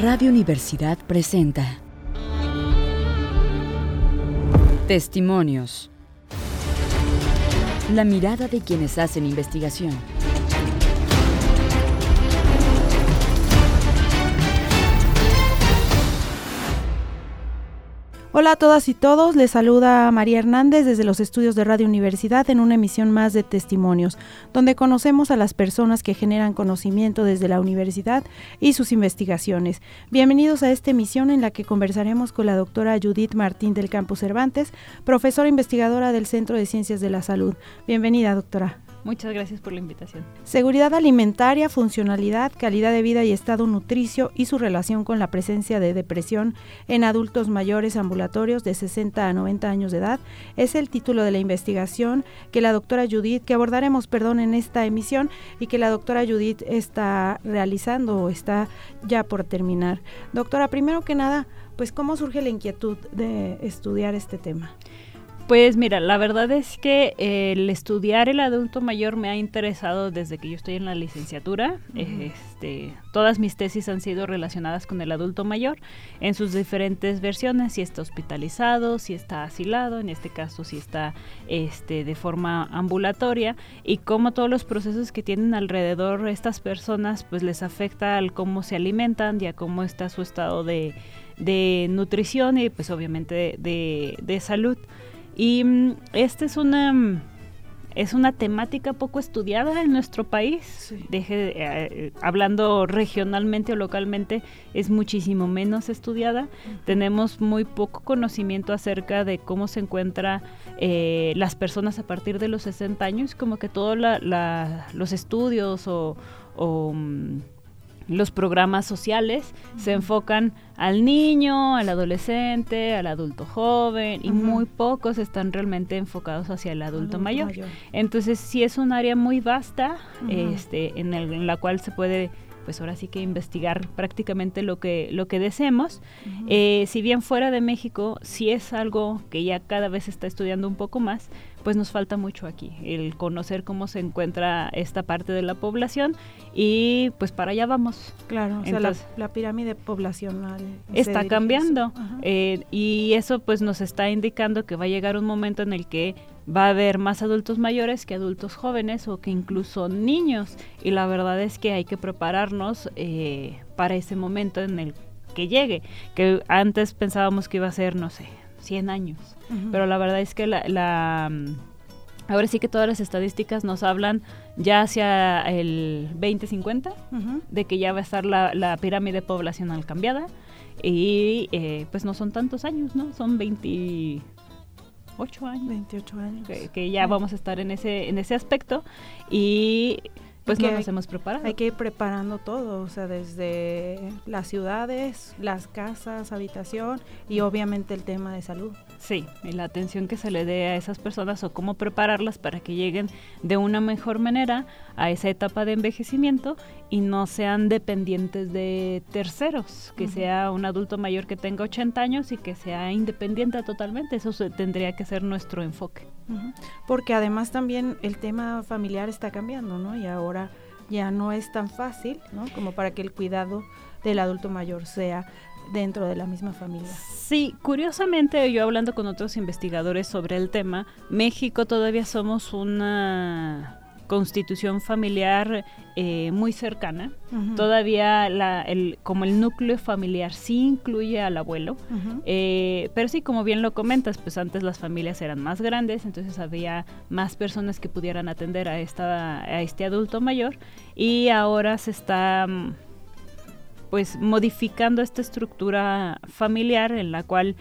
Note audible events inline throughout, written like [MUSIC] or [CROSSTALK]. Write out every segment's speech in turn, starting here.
Radio Universidad presenta Testimonios. La mirada de quienes hacen investigación. Hola a todas y todos, les saluda María Hernández desde los estudios de Radio Universidad en una emisión más de Testimonios, donde conocemos a las personas que generan conocimiento desde la universidad y sus investigaciones. Bienvenidos a esta emisión en la que conversaremos con la doctora Judith Martín del Campus Cervantes, profesora investigadora del Centro de Ciencias de la Salud. Bienvenida, doctora. Muchas gracias por la invitación. Seguridad alimentaria, funcionalidad, calidad de vida y estado nutricio y su relación con la presencia de depresión en adultos mayores ambulatorios de 60 a 90 años de edad es el título de la investigación que la doctora Judith, que abordaremos, perdón, en esta emisión y que la doctora Judith está realizando o está ya por terminar. Doctora, primero que nada, pues cómo surge la inquietud de estudiar este tema. Pues mira, la verdad es que el estudiar el adulto mayor me ha interesado desde que yo estoy en la licenciatura. este, todas mis tesis han sido relacionadas con el adulto mayor en sus diferentes versiones, si está hospitalizado, si está asilado, en este caso si está este, de forma ambulatoria y cómo todos los procesos que tienen alrededor estas personas pues les afecta al cómo se alimentan y a cómo está su estado de, nutrición y pues obviamente de, de salud. Y mm, esta es una mm, es una temática poco estudiada en nuestro país. Deje, eh, hablando regionalmente o localmente, es muchísimo menos estudiada. Tenemos muy poco conocimiento acerca de cómo se encuentra eh, las personas a partir de los 60 años, como que todos los estudios o, mm, los programas sociales se enfocan al niño, al adolescente, al adulto joven y muy pocos están realmente enfocados hacia el adulto, mayor. Entonces sí es un área muy vasta este, en, el, en la cual se puede pues ahora sí que investigar prácticamente lo que lo que deseemos. Eh, si bien fuera de México sí es algo que ya cada vez se está estudiando un poco más, pues nos falta mucho aquí, el conocer cómo se encuentra esta parte de la población y pues para allá vamos. Claro, o sea, la, pirámide poblacional está cambiando eh, y eso pues nos está indicando que va a llegar un momento en el que va a haber más adultos mayores que adultos jóvenes o que incluso niños y la verdad es que hay que prepararnos eh, para ese momento en el que llegue, que antes pensábamos que iba a ser, no sé, 100 años. Pero la verdad es que la, mm, ahora sí que todas las estadísticas nos hablan ya hacia el 2050 de que ya va a estar la, pirámide poblacional cambiada y eh, pues no son tantos años, ¿no? Son 28 años. 28 años. Que, ya vamos a estar en ese, en ese aspecto y pues no nos hemos preparado. Hay que ir preparando todo, o sea, desde las ciudades, las casas, habitación y obviamente el tema de salud. Sí, y la atención que se le dé a esas personas o cómo prepararlas para que lleguen de una mejor manera a esa etapa de envejecimiento y no sean dependientes de terceros, que sea un adulto mayor que tenga 80 años y que sea independiente totalmente. Eso tendría que ser nuestro enfoque. Porque además también el tema familiar está cambiando, ¿no? Y ahora ya no es tan fácil, ¿no? Como para que el cuidado del adulto mayor sea dentro de la misma familia. Sí, curiosamente yo hablando con otros investigadores sobre el tema, México todavía somos una constitución familiar eh, muy cercana. Todavía la, el, como el núcleo familiar sí incluye al abuelo, eh, pero sí, como bien lo comentas, pues antes las familias eran más grandes, entonces había más personas que pudieran atender a, esta, a este adulto mayor y ahora se está mm, pues modificando esta estructura familiar en la cual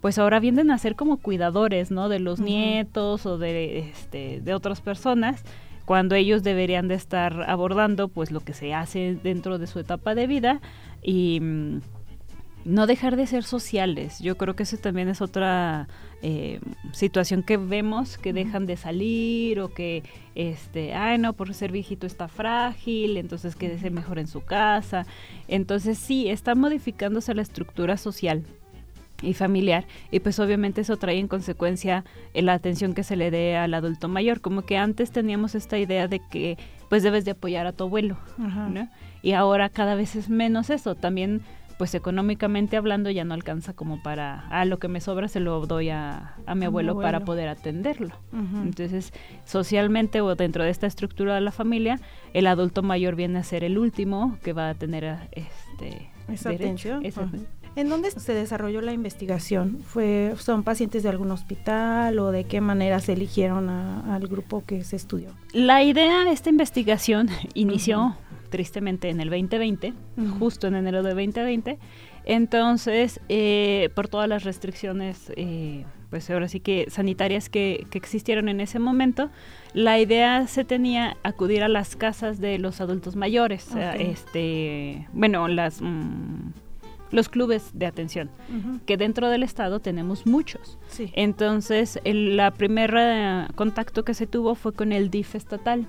pues ahora vienen a ser como cuidadores, ¿no? De los nietos o de, este, de otras personas cuando ellos deberían de estar abordando pues lo que se hace dentro de su etapa de vida y mm, no dejar de ser sociales. Yo creo que eso también es otra eh, situación que vemos, que dejan de salir o que, este, ay no, por ser viejito está frágil, entonces quédese mejor en su casa. Entonces sí, está modificándose la estructura social y familiar y pues obviamente eso trae en consecuencia la atención que se le dé al adulto mayor como que antes teníamos esta idea de que pues debes de apoyar a tu abuelo ¿no? y ahora cada vez es menos eso también pues económicamente hablando ya no alcanza como para, a lo que me sobra se lo doy a, a mi abuelo, para poder atenderlo. Entonces, socialmente o dentro de esta estructura de la familia, el adulto mayor viene a ser el último que va a tener este esa atención. ¿En dónde se desarrolló la investigación? ¿Fue, ¿Son pacientes de algún hospital o de qué manera se eligieron al grupo que se estudió? La idea de esta investigación [LAUGHS] inició tristemente en el 2020, justo en enero de 2020. Entonces, eh, por todas las restricciones, eh, pues ahora sí que sanitarias que, existieron en ese momento, la idea se tenía acudir a las casas de los adultos mayores, este, bueno, las mm, los clubes de atención, que dentro del estado tenemos muchos. Entonces, el la primera contacto que se tuvo fue con el DIF estatal,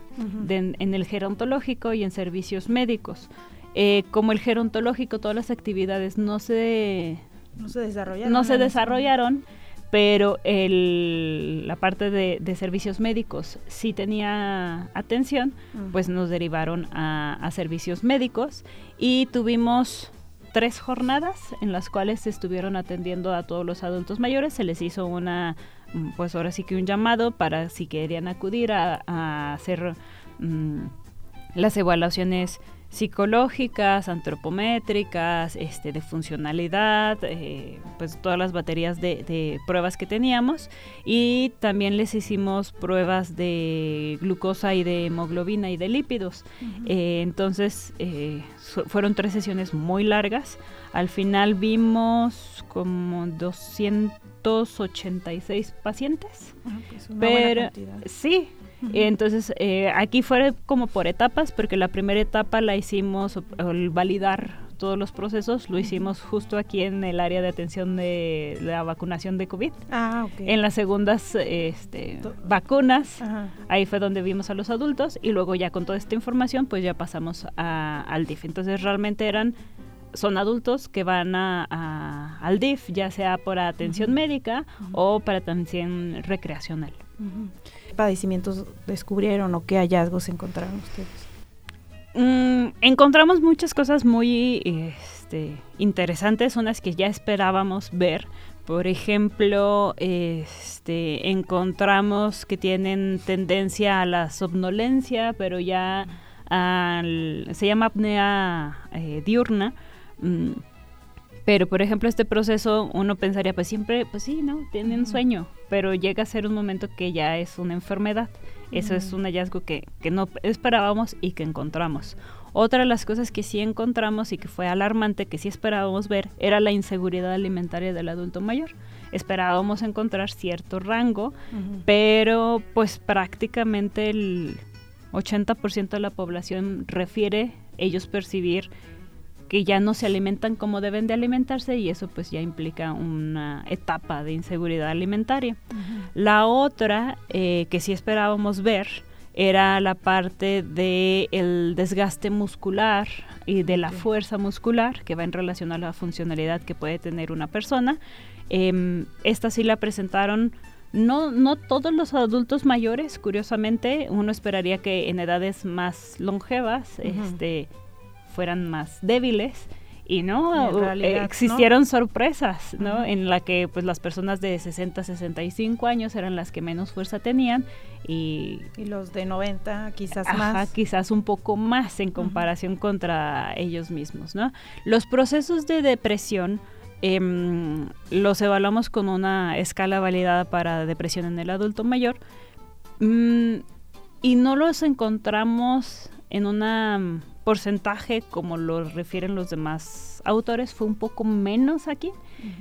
en el gerontológico y en servicios médicos. Eh, como el gerontológico, todas las actividades no se, no se desarrollaron. No se desarrollaron pero el, la parte de, servicios médicos sí tenía atención, pues nos derivaron a, a, servicios médicos y tuvimos tres jornadas en las cuales se estuvieron atendiendo a todos los adultos mayores. Se les hizo una, mm, pues ahora sí que un llamado para si querían acudir a, hacer mm, las evaluaciones psicológicas, antropométricas, este, de funcionalidad, eh, pues todas las baterías de, pruebas que teníamos y también les hicimos pruebas de glucosa y de hemoglobina y de lípidos. Eh, entonces eh, fueron tres sesiones muy largas. Al final vimos como 286 pacientes. Ah, pues pero sí, entonces, eh, aquí fue como por etapas, porque la primera etapa la hicimos, el validar todos los procesos, lo hicimos justo aquí en el área de atención de la vacunación de COVID. Ah, En las segundas este, vacunas, ahí fue donde vimos a los adultos y luego ya con toda esta información, pues ya pasamos al DIF. Entonces, realmente eran son adultos que van a, al DIF, ya sea por atención médica o para atención recreacional padecimientos descubrieron o qué hallazgos encontraron ustedes? Mm, encontramos muchas cosas muy este, interesantes, unas que ya esperábamos ver. Por ejemplo, este, encontramos que tienen tendencia a la somnolencia, pero ya se llama apnea eh, diurna. Mm, pero, por ejemplo, este proceso uno pensaría, pues siempre, pues sí, ¿no? Tienen sueño, pero llega a ser un momento que ya es una enfermedad. Eso es un hallazgo que, que no esperábamos y que encontramos. Otra de las cosas que sí encontramos y que fue alarmante, que sí esperábamos ver, era la inseguridad alimentaria del adulto mayor. Esperábamos encontrar cierto rango, pero pues prácticamente el 80% de la población refiere ellos percibir que ya no se alimentan como deben de alimentarse y eso pues ya implica una etapa de inseguridad alimentaria. La otra eh, que sí esperábamos ver era la parte del el desgaste muscular y de la fuerza muscular que va en relación a la funcionalidad que puede tener una persona. Eh, esta sí la presentaron no, no todos los adultos mayores, curiosamente, uno esperaría que en edades más longevas, este, fueran más débiles y no existieron sorpresas no en la que pues las personas de 60 65 años eran las que menos fuerza tenían y, y los de 90 quizás más. quizás un poco más en comparación contra ellos mismos no los procesos de depresión em, los evaluamos con una escala validada para depresión en el adulto mayor mm, y no los encontramos en una porcentaje, como lo refieren los demás autores, fue un poco menos aquí,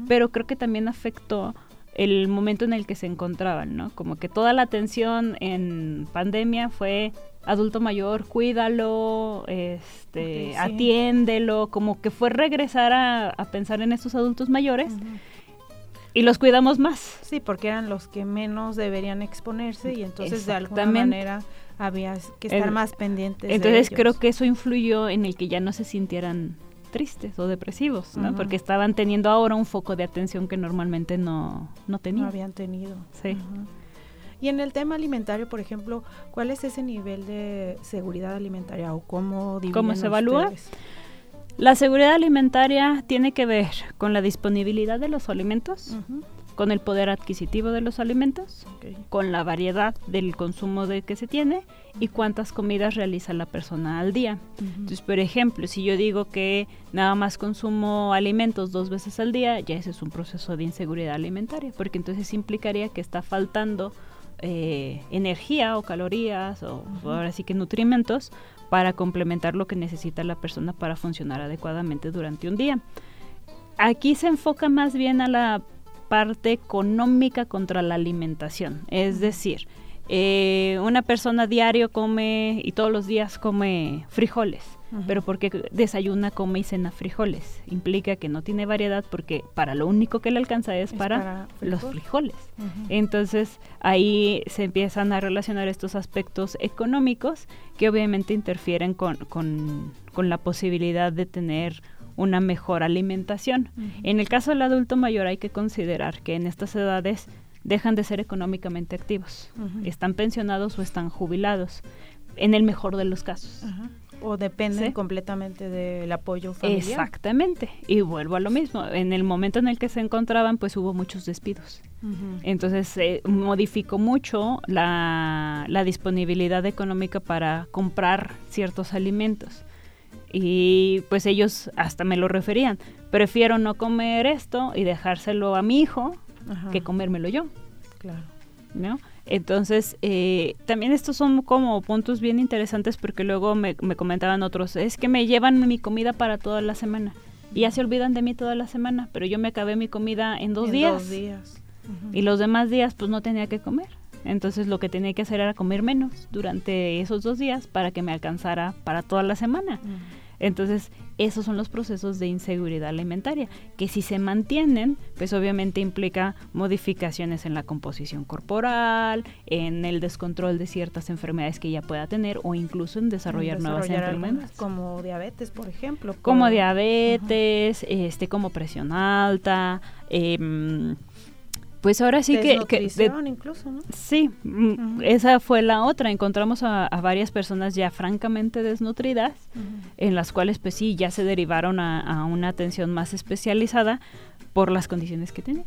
pero creo que también afectó el momento en el que se encontraban, ¿no? Como que toda la atención en pandemia fue adulto mayor, cuídalo, este, atiéndelo, como que fue regresar a, pensar en estos adultos mayores. Y los cuidamos más. Sí, porque eran los que menos deberían exponerse y entonces de alguna manera había que estar más pendientes. Entonces creo que eso influyó en el que ya no se sintieran tristes o depresivos, ¿no? Porque estaban teniendo ahora un foco de atención que normalmente no, no tenían. No habían tenido. Sí. Y en el tema alimentario, por ejemplo, ¿cuál es ese nivel de seguridad alimentaria o cómo ¿Cómo se evalúa? La seguridad alimentaria tiene que ver con la disponibilidad de los alimentos, con el poder adquisitivo de los alimentos, con la variedad del consumo de que se tiene y cuántas comidas realiza la persona al día. Entonces, por ejemplo, si yo digo que nada más consumo alimentos dos veces al día, ya ese es un proceso de inseguridad alimentaria, porque entonces implicaría que está faltando eh, energía o calorías o ahora sí que nutrimentos para complementar lo que necesita la persona para funcionar adecuadamente durante un día. Aquí se enfoca más bien a la parte económica contra la alimentación, es decir, eh, una persona diario come y todos los días come frijoles, pero porque desayuna, come y cena frijoles. Implica que no tiene variedad porque para lo único que le alcanza es, para, los frijoles. Entonces ahí se empiezan a relacionar estos aspectos económicos que obviamente interfieren con, con, con la posibilidad de tener una mejor alimentación. En el caso del adulto mayor hay que considerar que en estas edades dejan de ser económicamente activos. Están pensionados o están jubilados, en el mejor de los casos. O dependen completamente del apoyo familiar. Exactamente. Y vuelvo a lo mismo. En el momento en el que se encontraban, pues hubo muchos despidos. Entonces se modificó mucho la, la disponibilidad económica para comprar ciertos alimentos. Y pues ellos hasta me lo referían. Prefiero no comer esto y dejárselo a mi hijo que comérmelo yo. Claro. ¿No? Entonces, eh, también estos son como puntos bien interesantes porque luego me, comentaban otros, es que me llevan mi comida para toda la semana y ya se olvidan de mí toda la semana, pero yo me acabé mi comida en dos días. Dos días. Y los demás días pues no tenía que comer. Entonces lo que tenía que hacer era comer menos durante esos dos días para que me alcanzara para toda la semana. Entonces, esos son los procesos de inseguridad alimentaria, que si se mantienen, pues obviamente implica modificaciones en la composición corporal, en el descontrol de ciertas enfermedades que ella pueda tener o incluso en desarrollar, nuevas enfermedades. Como diabetes, por ejemplo. Como, diabetes, este, como presión alta, eh, pues ahora sí que... incluso, ¿no? Sí, mm, esa fue la otra. Encontramos a, varias personas ya francamente desnutridas, en las cuales pues sí, ya se derivaron a, una atención más especializada por las condiciones que tenían.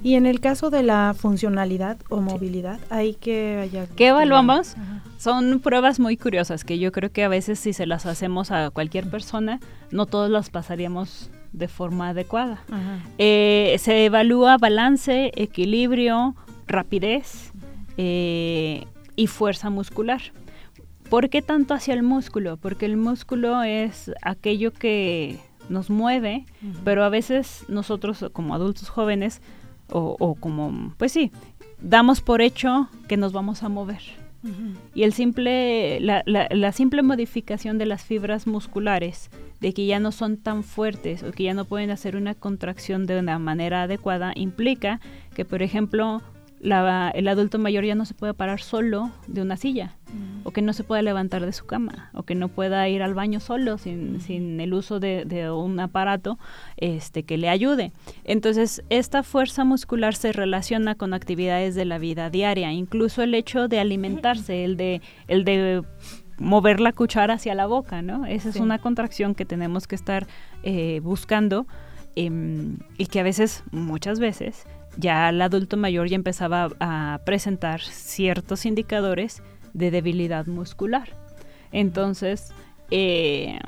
Y en el caso de la funcionalidad o movilidad, hay que... ¿Qué evaluamos? Son pruebas muy curiosas que yo creo que a veces si se las hacemos a cualquier persona, no todos las pasaríamos de forma adecuada. Eh, se evalúa balance, equilibrio, rapidez eh, y fuerza muscular. ¿Por qué tanto hacia el músculo? Porque el músculo es aquello que nos mueve, pero a veces nosotros como adultos jóvenes o, o, como, pues sí, damos por hecho que nos vamos a mover. Y el simple, la, la, simple modificación de las fibras musculares, de que ya no son tan fuertes o que ya no pueden hacer una contracción de una manera adecuada, implica que, por ejemplo, el adulto mayor ya no se puede parar solo de una silla, mm. o que no se pueda levantar de su cama, o que no pueda ir al baño solo sin, sin el uso de, de, un aparato este, que le ayude. Entonces, esta fuerza muscular se relaciona con actividades de la vida diaria, incluso el hecho de alimentarse, el de, el de mover la cuchara hacia la boca, ¿no? Esa es una contracción que tenemos que estar eh, buscando em, y que a veces, muchas veces, ya el adulto mayor ya empezaba a presentar ciertos indicadores de debilidad muscular. Entonces, eh,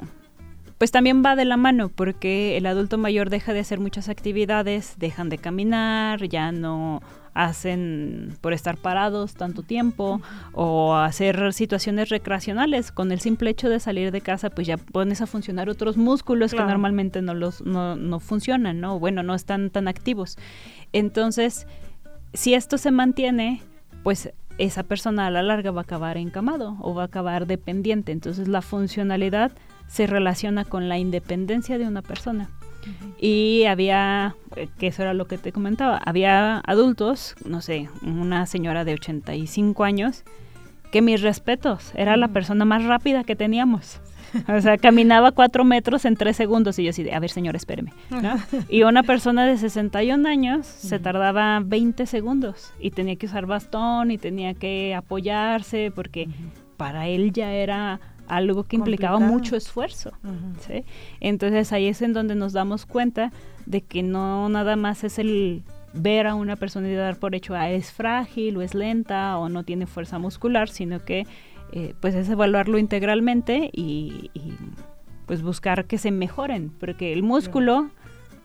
pues también va de la mano porque el adulto mayor deja de hacer muchas actividades, dejan de caminar, ya no hacen por estar parados tanto tiempo o hacer situaciones recreacionales. Con el simple hecho de salir de casa, pues ya pones a funcionar otros músculos que normalmente no, los, no, no funcionan, ¿no? Bueno, no están tan activos. Entonces, si esto se mantiene, pues esa persona a la larga va a acabar encamado o va a acabar dependiente. Entonces la funcionalidad se relaciona con la independencia de una persona. Y había, eh, que eso era lo que te comentaba, había adultos, no sé, una señora de 85 años, que mis respetos, era la persona más rápida que teníamos. O sea, caminaba cuatro metros en tres segundos y yo así, de, a ver señor, espéreme. Y una persona de 61 años se tardaba 20 segundos y tenía que usar bastón y tenía que apoyarse porque para él ya era algo que implicaba mucho esfuerzo. Entonces ahí es en donde nos damos cuenta de que no nada más es el ver a una persona y dar por hecho, ah, es frágil o es lenta o no tiene fuerza muscular, sino que eh, pues es evaluarlo integralmente y, pues buscar que se mejoren, porque el músculo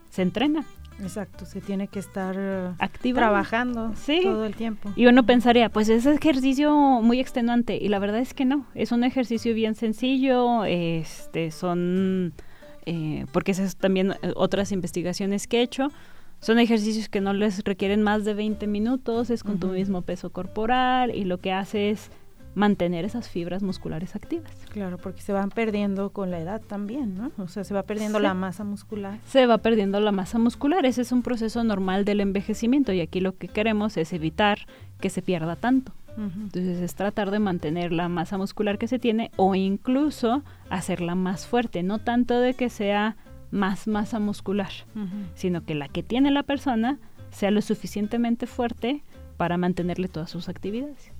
se entrena. Exacto, se tiene que estar Activo. trabajando todo el tiempo. Y uno pensaría, pues es ejercicio muy extenuante y la verdad es que no, es un ejercicio bien sencillo, este son eh, porque esas también eh, otras investigaciones que he hecho, son ejercicios que no les requieren más de 20 minutos, es con tu mismo peso corporal y lo que hace es mantener esas fibras musculares activas. Claro, porque se van perdiendo con la edad también, ¿no? O sea, se va perdiendo la masa muscular. Se va perdiendo la masa muscular, ese es un proceso normal del envejecimiento y aquí lo que queremos es evitar que se pierda tanto. Entonces es tratar de mantener la masa muscular que se tiene o incluso hacerla más fuerte, no tanto de que sea más masa muscular, sino que la que tiene la persona sea lo suficientemente fuerte para mantenerle todas sus actividades.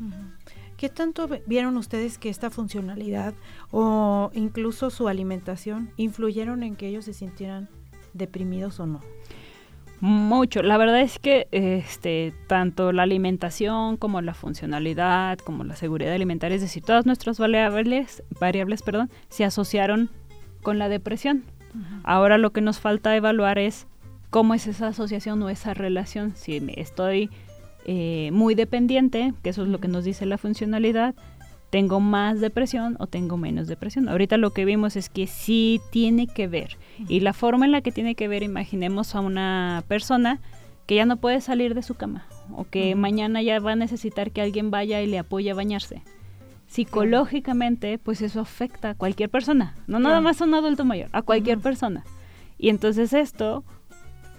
¿Qué tanto vieron ustedes que esta funcionalidad o incluso su alimentación influyeron en que ellos se sintieran deprimidos o no? Mucho. La verdad es que este, tanto la alimentación como la funcionalidad, como la seguridad alimentaria, es decir, todas nuestras variables, variables perdón, se asociaron con la depresión. Ahora lo que nos falta evaluar es cómo es esa asociación o esa relación. Si estoy eh, muy dependiente, que eso es lo que nos dice la funcionalidad, tengo más depresión o tengo menos depresión. Ahorita lo que vimos es que sí tiene que ver. Y la forma en la que tiene que ver, imaginemos a una persona que ya no puede salir de su cama o que mañana ya va a necesitar que alguien vaya y le apoye a bañarse. Psicológicamente, pues eso afecta a cualquier persona, no nada más a un adulto mayor, a cualquier persona. Y entonces esto,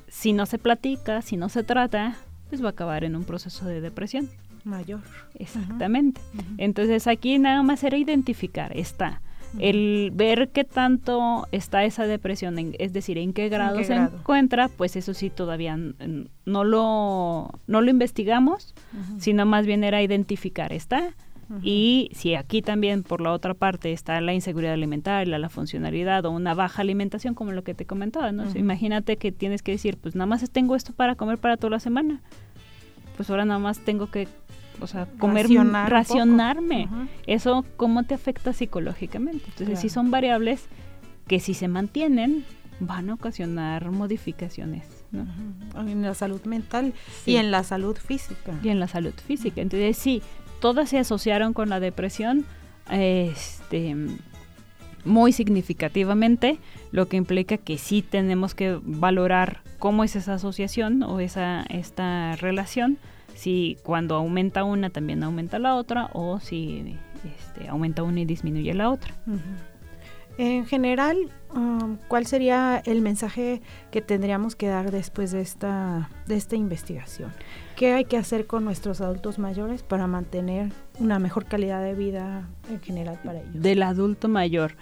si no se platica, si no se trata, pues va a acabar en un proceso de depresión. Mayor. Exactamente. Entonces aquí nada más era identificar, está. El ver qué tanto está esa depresión, es decir, en qué grado se encuentra, pues eso sí todavía no lo, no lo investigamos, sino más bien era identificar, está. Y si aquí también por la otra parte está la inseguridad alimentaria, la funcionalidad o una baja alimentación, como lo que te comentaba, ¿no? imagínate que tienes que decir, pues nada más tengo esto para comer para toda la semana pues ahora nada más tengo que, o sea, comer, racionarme. Eso, ¿cómo te afecta psicológicamente? Entonces, sí son variables que si se mantienen, van a ocasionar modificaciones. ¿no? En la salud mental y en la salud física. Y en la salud física. Entonces, sí, todas se asociaron con la depresión. Este muy significativamente, lo que implica que sí tenemos que valorar cómo es esa asociación o esa esta relación, si cuando aumenta una también aumenta la otra o si este, aumenta una y disminuye la otra. En general, um, ¿cuál sería el mensaje que tendríamos que dar después de esta, de esta investigación? ¿Qué hay que hacer con nuestros adultos mayores para mantener una mejor calidad de vida en general para ellos? Del adulto mayor.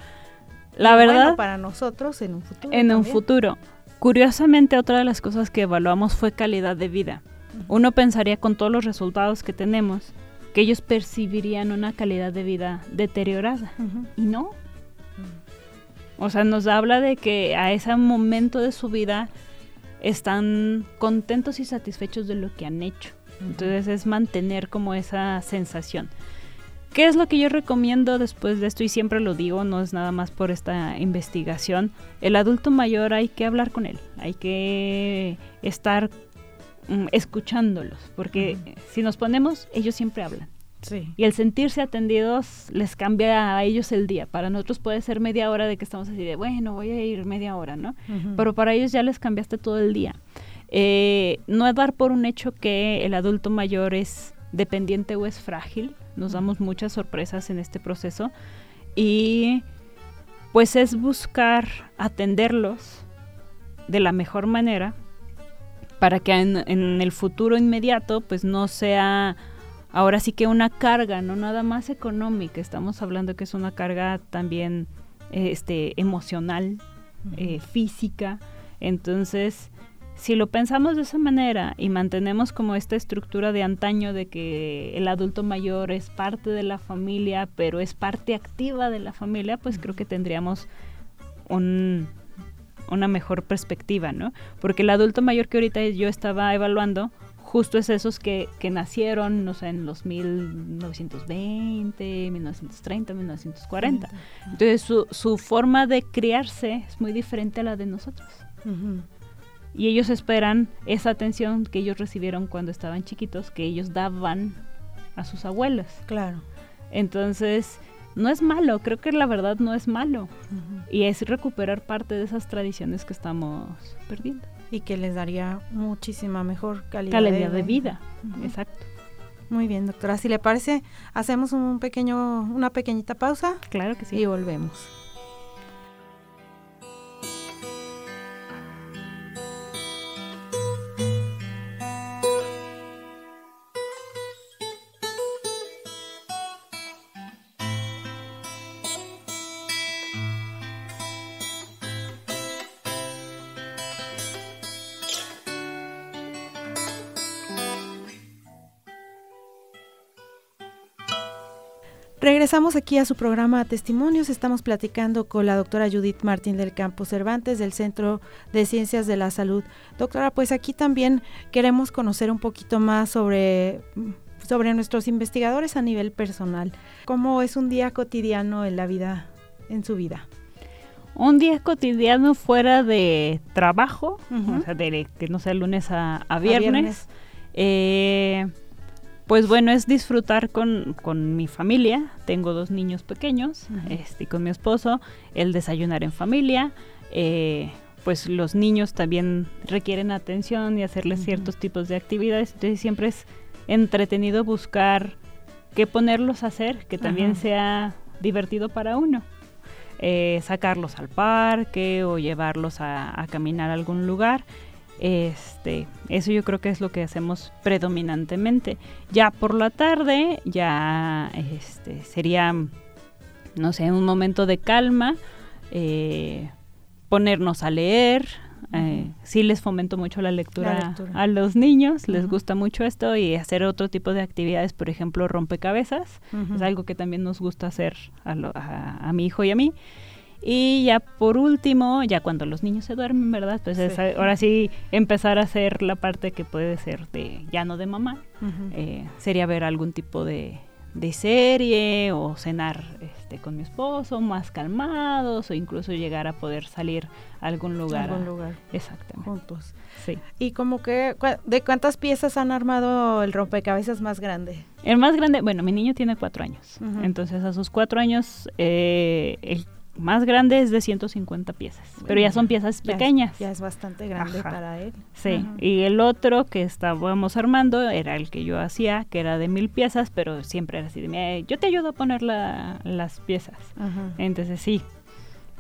La verdad. para nosotros en un futuro. En un futuro. Curiosamente, otra de las cosas que evaluamos fue calidad de vida. Uno pensaría con todos los resultados que tenemos que ellos percibirían una calidad de vida deteriorada. Y no, o sea, nos habla de que a ese momento de su vida están contentos y satisfechos de lo que han hecho. Entonces es mantener como esa sensación. ¿Qué es lo que yo recomiendo después de esto? Y siempre lo digo, no es nada más por esta investigación. El adulto mayor hay que hablar con él, hay que estar mm, escuchándolos, porque si nos ponemos, ellos siempre hablan. Y el sentirse atendidos les cambia a ellos el día. Para nosotros puede ser media hora de que estamos así de, bueno, voy a ir media hora, ¿no? Pero para ellos ya les cambiaste todo el día. Eh, no es dar por un hecho que el adulto mayor es dependiente o es frágil. Nos damos muchas sorpresas en este proceso. Y pues es buscar atenderlos de la mejor manera para que en, en el futuro inmediato pues no sea ahora sí que una carga, no nada más económica, estamos hablando que es una carga también este, emocional, eh, física, entonces si lo pensamos de esa manera y mantenemos como esta estructura de antaño de que el adulto mayor es parte de la familia, pero es parte activa de la familia, pues creo que tendríamos un, una mejor perspectiva, ¿no? Porque el adulto mayor que ahorita yo estaba evaluando, justo es esos que, que nacieron, no sé, en los 1920, 1930, 1940. Entonces su, su forma de criarse es muy diferente a la de nosotros. Y ellos esperan esa atención que ellos recibieron cuando estaban chiquitos, que ellos daban a sus abuelos. Claro. Entonces, no es malo, creo que la verdad no es malo. Y es recuperar parte de esas tradiciones que estamos perdiendo y que les daría muchísima mejor calidad, calidad de, vida. Exacto. Muy bien, doctora. Si le parece, hacemos un pequeño, una pequeñita pausa. Claro que sí. Y volvemos. Regresamos aquí a su programa Testimonios. Estamos platicando con la doctora Judith Martín del Campo Cervantes del Centro de Ciencias de la Salud. Doctora, pues aquí también queremos conocer un poquito más sobre, sobre nuestros investigadores a nivel personal. ¿Cómo es un día cotidiano en la vida, en su vida? Un día cotidiano fuera de trabajo, o sea, de que no sea lunes a, viernes. Eh, pues bueno, es disfrutar con, mi familia. Tengo dos niños pequeños, este, con mi esposo, el desayunar en familia. Eh, pues los niños también requieren atención y hacerles ciertos tipos de actividades. Entonces siempre es entretenido buscar qué ponerlos a hacer, que también sea divertido para uno. Eh, sacarlos al parque o llevarlos a, a caminar a algún lugar. Este, eso yo creo que es lo que hacemos predominantemente. Ya por la tarde, ya este, sería, no sé, un momento de calma, eh, ponernos a leer. Eh, sí les fomento mucho la lectura, a los niños, les gusta mucho esto y hacer otro tipo de actividades, por ejemplo, rompecabezas, es algo que también nos gusta hacer a mi hijo y a mí. Y ya por último, ya cuando los niños se duermen, ¿verdad? Pues ahora sí empezar a hacer la parte que puede ser de ya no de mamá. Eh, sería ver algún tipo de, serie o cenar este, con mi esposo más calmados o incluso llegar a poder salir a algún lugar. algún lugar. Exactamente. Juntos. Sí. ¿Y como que, de cuántas piezas han armado el rompecabezas más grande? El más grande, bueno, mi niño tiene cuatro años. Entonces a sus cuatro años, eh, el más grande es de 150 piezas, pero ya son piezas pequeñas. ya es bastante grande para él. Sí, y el otro que estábamos armando era el que yo hacía, que era de mil piezas, pero siempre era así de, yo te ayudo a poner las piezas. Entonces sí,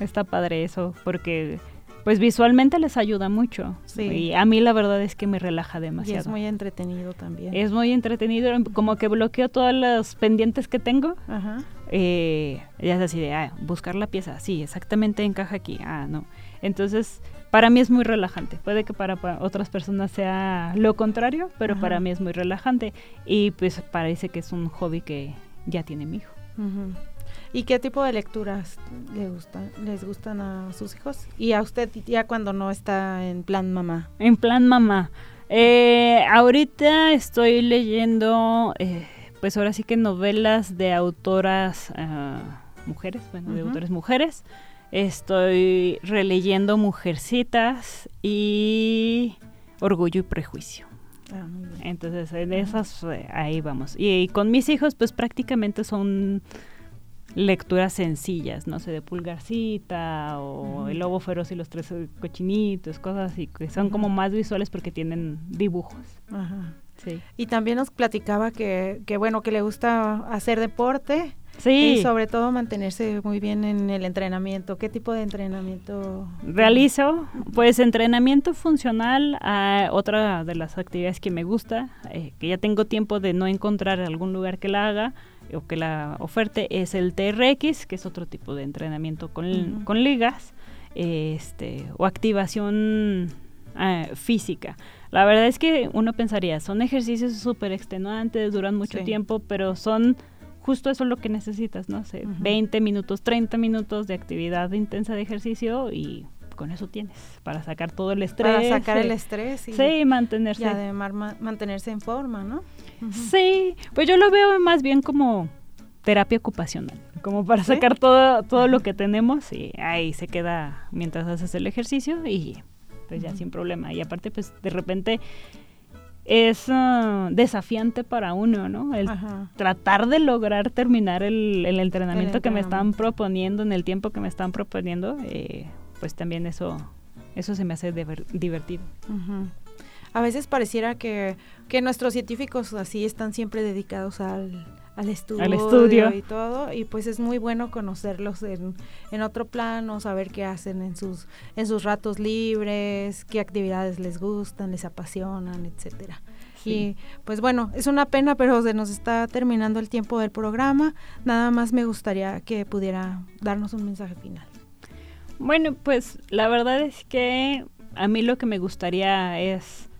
está padre eso, porque pues visualmente les ayuda mucho. Sí. Y a mí la verdad es que me relaja demasiado. Y es muy entretenido también. Es muy entretenido, como que bloqueo todas las pendientes que tengo. Ajá. Eh, ya es así de, ah, buscar la pieza, sí, exactamente encaja aquí, ah, no. Entonces, para mí es muy relajante. Puede que para, otras personas sea lo contrario, pero para mí es muy relajante. Y pues parece que es un hobby que ya tiene mi hijo. ¿Y qué tipo de lecturas le gustan, les gustan a sus hijos? Y a usted ya cuando no está en plan mamá. En plan mamá. Eh, ahorita estoy leyendo, eh, pues ahora sí que novelas de autoras ah, mujeres, bueno, de autores mujeres. Estoy releyendo Mujercitas y Orgullo y Prejuicio. Ah, Entonces, en esas, eh, ahí vamos. y, con mis hijos, pues prácticamente son lecturas sencillas, no sé, de Pulgarcita o El Lobo Feroz y los Tres Cochinitos, cosas así, que son como más visuales porque tienen dibujos. Ajá. Sí. Y también nos platicaba que, que, bueno, que le gusta hacer deporte. Sí. Y sobre todo mantenerse muy bien en el entrenamiento. ¿Qué tipo de entrenamiento realizo? Pues entrenamiento funcional, a otra de las actividades que me gusta, eh, que ya tengo tiempo de no encontrar algún lugar que la haga, o que la oferte es el TRX, que es otro tipo de entrenamiento con, ligas, este, o activación eh, física. La verdad es que uno pensaría, son ejercicios súper extenuantes, duran mucho tiempo, pero son justo eso lo que necesitas, ¿no? sé, 20 minutos, 30 minutos de actividad intensa de ejercicio y con eso tienes para sacar todo el estrés. Para sacar el estrés y, sí, mantenerse. Y además mantenerse en forma, ¿no? Sí, pues yo lo veo más bien como terapia ocupacional, como para sacar todo, todo lo que tenemos y ahí se queda mientras haces el ejercicio y pues ya sin problema. Y aparte pues de repente es ah, desafiante para uno, ¿no? El tratar de lograr terminar el, entrenamiento que me están proponiendo en el tiempo que me están proponiendo, eh, pues también eso, eso se me hace divertido. A veces pareciera que, que nuestros científicos así están siempre dedicados al al estudio, y todo y pues es muy bueno conocerlos en, en, otro plano saber qué hacen en sus en sus ratos libres qué actividades les gustan les apasionan etcétera. Y pues bueno es una pena pero se nos está terminando el tiempo del programa. Nada más me gustaría que pudiera darnos un mensaje final. Bueno pues la verdad es que a mí lo que me gustaría es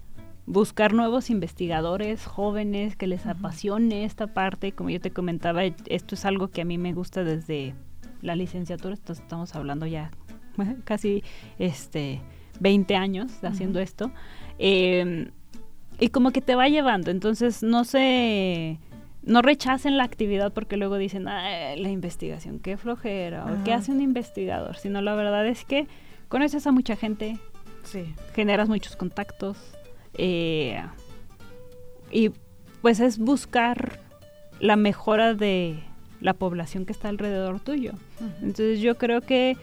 buscar nuevos investigadores jóvenes que les apasione esta parte. Como yo te comentaba, esto es algo que a mí me gusta desde la licenciatura. estamos hablando ya [LAUGHS] casi este 20 años haciendo esto. Em, y como que te va llevando. Entonces no se no rechacen la actividad porque luego dicen, la investigación, qué flojera, o qué hace un investigador, sino la verdad es que conoces a mucha gente, generas muchos contactos, eh, y pues es buscar la mejora de la población que está alrededor tuyo. Entonces yo creo que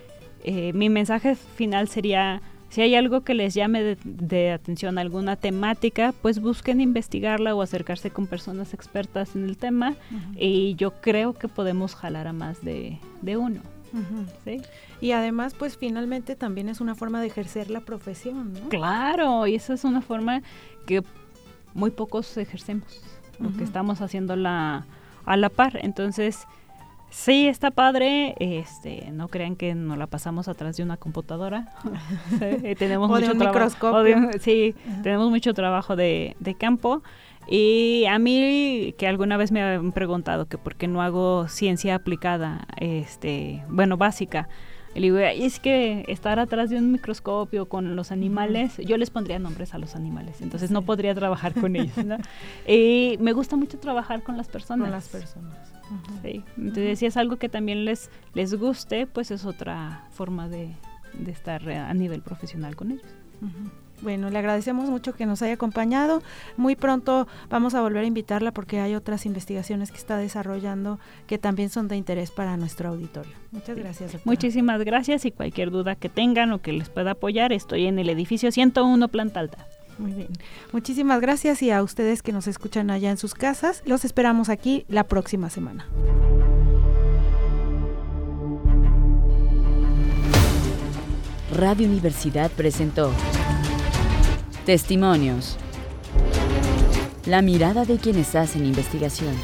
eh, mi mensaje final sería, si hay algo que les llame de, atención, alguna temática, pues busquen investigarla o acercarse con personas expertas en el tema y yo creo que podemos jalar a más de, de uno. ¿Sí? Y además, pues finalmente también es una forma de ejercer la profesión, ¿no? Claro, y esa es una forma que muy pocos ejercemos, porque estamos haciendo la, a la par. Entonces, sí, está padre. Este, no crean que nos la pasamos atrás de una computadora. [LAUGHS] Tenemos mucho trabajo. sí, tenemos mucho trabajo de, de campo. Y a mí, que alguna vez me han preguntado que por qué no hago ciencia aplicada, este, bueno, básica. Y digo, es que estar atrás de un microscopio con los animales, yo les pondría nombres a los animales, entonces no podría trabajar con ellos. [LAUGHS] y me gusta mucho trabajar con las personas. Con las personas. sí. Entonces, si es algo que también les, les guste, pues es otra forma de, de estar a nivel profesional con ellos. Bueno, le agradecemos mucho que nos haya acompañado. Muy pronto vamos a volver a invitarla porque hay otras investigaciones que está desarrollando que también son de interés para nuestro auditorio. Muchas gracias. Muchísimas gracias y cualquier duda que tengan o que les pueda apoyar, estoy en el edificio 101 Planta Alta. Muy bien. Muchísimas gracias y a ustedes que nos escuchan allá en sus casas, los esperamos aquí la próxima semana. Radio Universidad presentó Testimonios. La mirada de quienes hacen investigación.